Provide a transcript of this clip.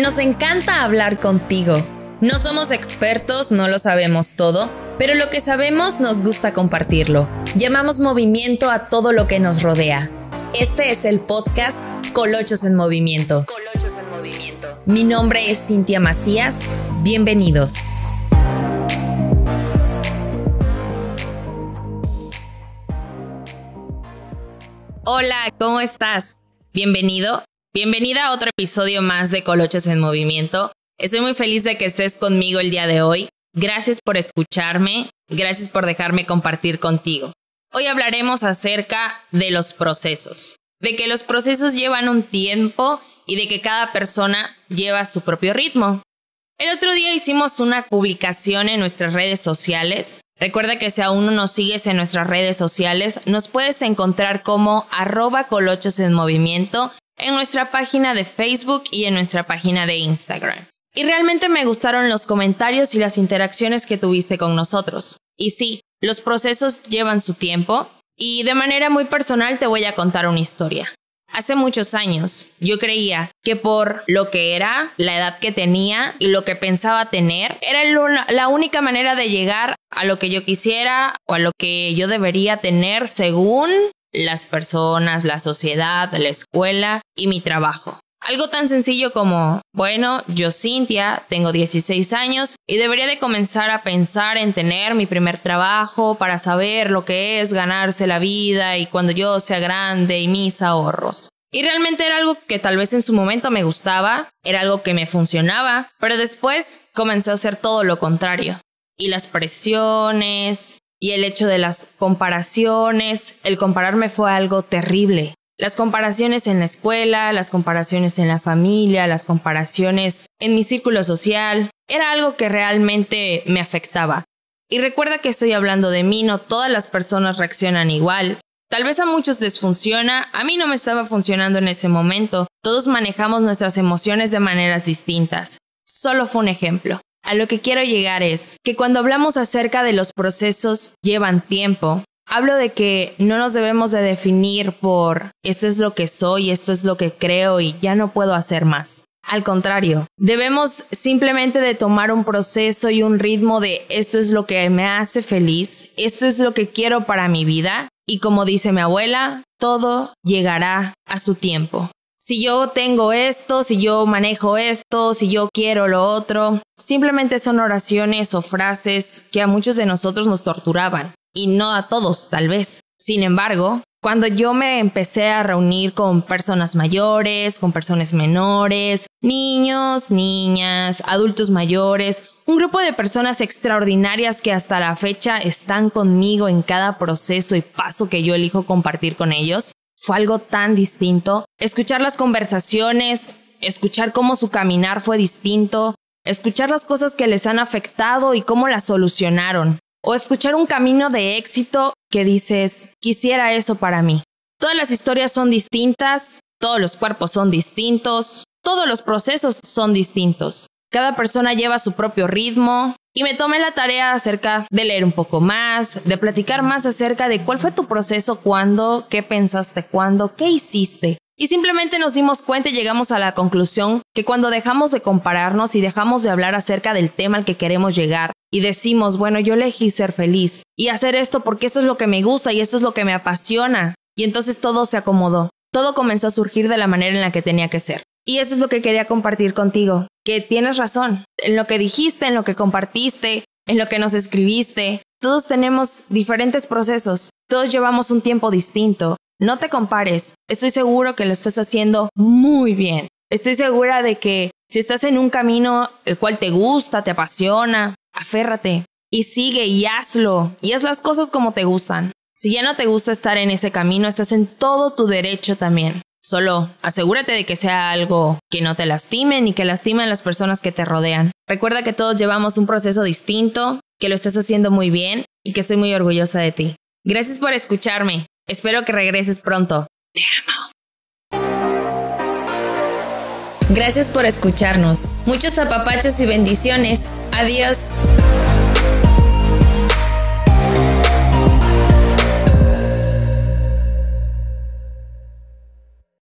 Nos encanta hablar contigo. No somos expertos, no lo sabemos todo, pero lo que sabemos nos gusta compartirlo. Llamamos movimiento a todo lo que nos rodea. Este es el podcast Colochos en Movimiento. Colochos en Movimiento. Mi nombre es Cintia Macías. Bienvenidos. Hola, ¿cómo estás? Bienvenido, bienvenida a otro episodio más de Colochos en Movimiento. Estoy muy feliz de que estés conmigo el día de hoy. Gracias por escucharme, gracias por dejarme compartir contigo. Hoy hablaremos acerca de los procesos, de que los procesos llevan un tiempo y de que cada persona lleva su propio ritmo. El otro día hicimos una publicación en nuestras redes sociales Recuerda que si aún no nos sigues en nuestras redes sociales, nos puedes encontrar como arroba colochos en movimiento en nuestra página de Facebook y en nuestra página de Instagram. Y realmente me gustaron los comentarios y las interacciones que tuviste con nosotros. Y sí, los procesos llevan su tiempo y de manera muy personal te voy a contar una historia. Hace muchos años yo creía que por lo que era, la edad que tenía y lo que pensaba tener, era la única manera de llegar a lo que yo quisiera o a lo que yo debería tener según las personas, la sociedad, la escuela y mi trabajo. Algo tan sencillo como, bueno, yo Cintia, tengo 16 años y debería de comenzar a pensar en tener mi primer trabajo para saber lo que es ganarse la vida y cuando yo sea grande y mis ahorros. Y realmente era algo que tal vez en su momento me gustaba, era algo que me funcionaba, pero después comenzó a ser todo lo contrario. Y las presiones y el hecho de las comparaciones, el compararme fue algo terrible. Las comparaciones en la escuela, las comparaciones en la familia, las comparaciones en mi círculo social, era algo que realmente me afectaba. Y recuerda que estoy hablando de mí, no todas las personas reaccionan igual. Tal vez a muchos les funciona, a mí no me estaba funcionando en ese momento. Todos manejamos nuestras emociones de maneras distintas. Solo fue un ejemplo. A lo que quiero llegar es que cuando hablamos acerca de los procesos llevan tiempo, Hablo de que no nos debemos de definir por esto es lo que soy, esto es lo que creo y ya no puedo hacer más. Al contrario, debemos simplemente de tomar un proceso y un ritmo de esto es lo que me hace feliz, esto es lo que quiero para mi vida y como dice mi abuela, todo llegará a su tiempo. Si yo tengo esto, si yo manejo esto, si yo quiero lo otro, simplemente son oraciones o frases que a muchos de nosotros nos torturaban y no a todos tal vez. Sin embargo, cuando yo me empecé a reunir con personas mayores, con personas menores, niños, niñas, adultos mayores, un grupo de personas extraordinarias que hasta la fecha están conmigo en cada proceso y paso que yo elijo compartir con ellos, fue algo tan distinto. Escuchar las conversaciones, escuchar cómo su caminar fue distinto, escuchar las cosas que les han afectado y cómo las solucionaron o escuchar un camino de éxito que dices, quisiera eso para mí. Todas las historias son distintas, todos los cuerpos son distintos, todos los procesos son distintos. Cada persona lleva su propio ritmo y me tomé la tarea acerca de leer un poco más, de platicar más acerca de cuál fue tu proceso, cuándo, qué pensaste, cuándo, qué hiciste. Y simplemente nos dimos cuenta y llegamos a la conclusión que cuando dejamos de compararnos y dejamos de hablar acerca del tema al que queremos llegar y decimos, bueno, yo elegí ser feliz y hacer esto porque esto es lo que me gusta y esto es lo que me apasiona. Y entonces todo se acomodó. Todo comenzó a surgir de la manera en la que tenía que ser. Y eso es lo que quería compartir contigo, que tienes razón. En lo que dijiste, en lo que compartiste, en lo que nos escribiste, todos tenemos diferentes procesos, todos llevamos un tiempo distinto no te compares. Estoy seguro que lo estás haciendo muy bien. Estoy segura de que si estás en un camino el cual te gusta, te apasiona, aférrate y sigue y hazlo y haz las cosas como te gustan. Si ya no te gusta estar en ese camino, estás en todo tu derecho también. Solo asegúrate de que sea algo que no te lastime ni que lastime a las personas que te rodean. Recuerda que todos llevamos un proceso distinto, que lo estás haciendo muy bien y que estoy muy orgullosa de ti. Gracias por escucharme. Espero que regreses pronto. Te amo. Gracias por escucharnos. Muchos apapachos y bendiciones. Adiós.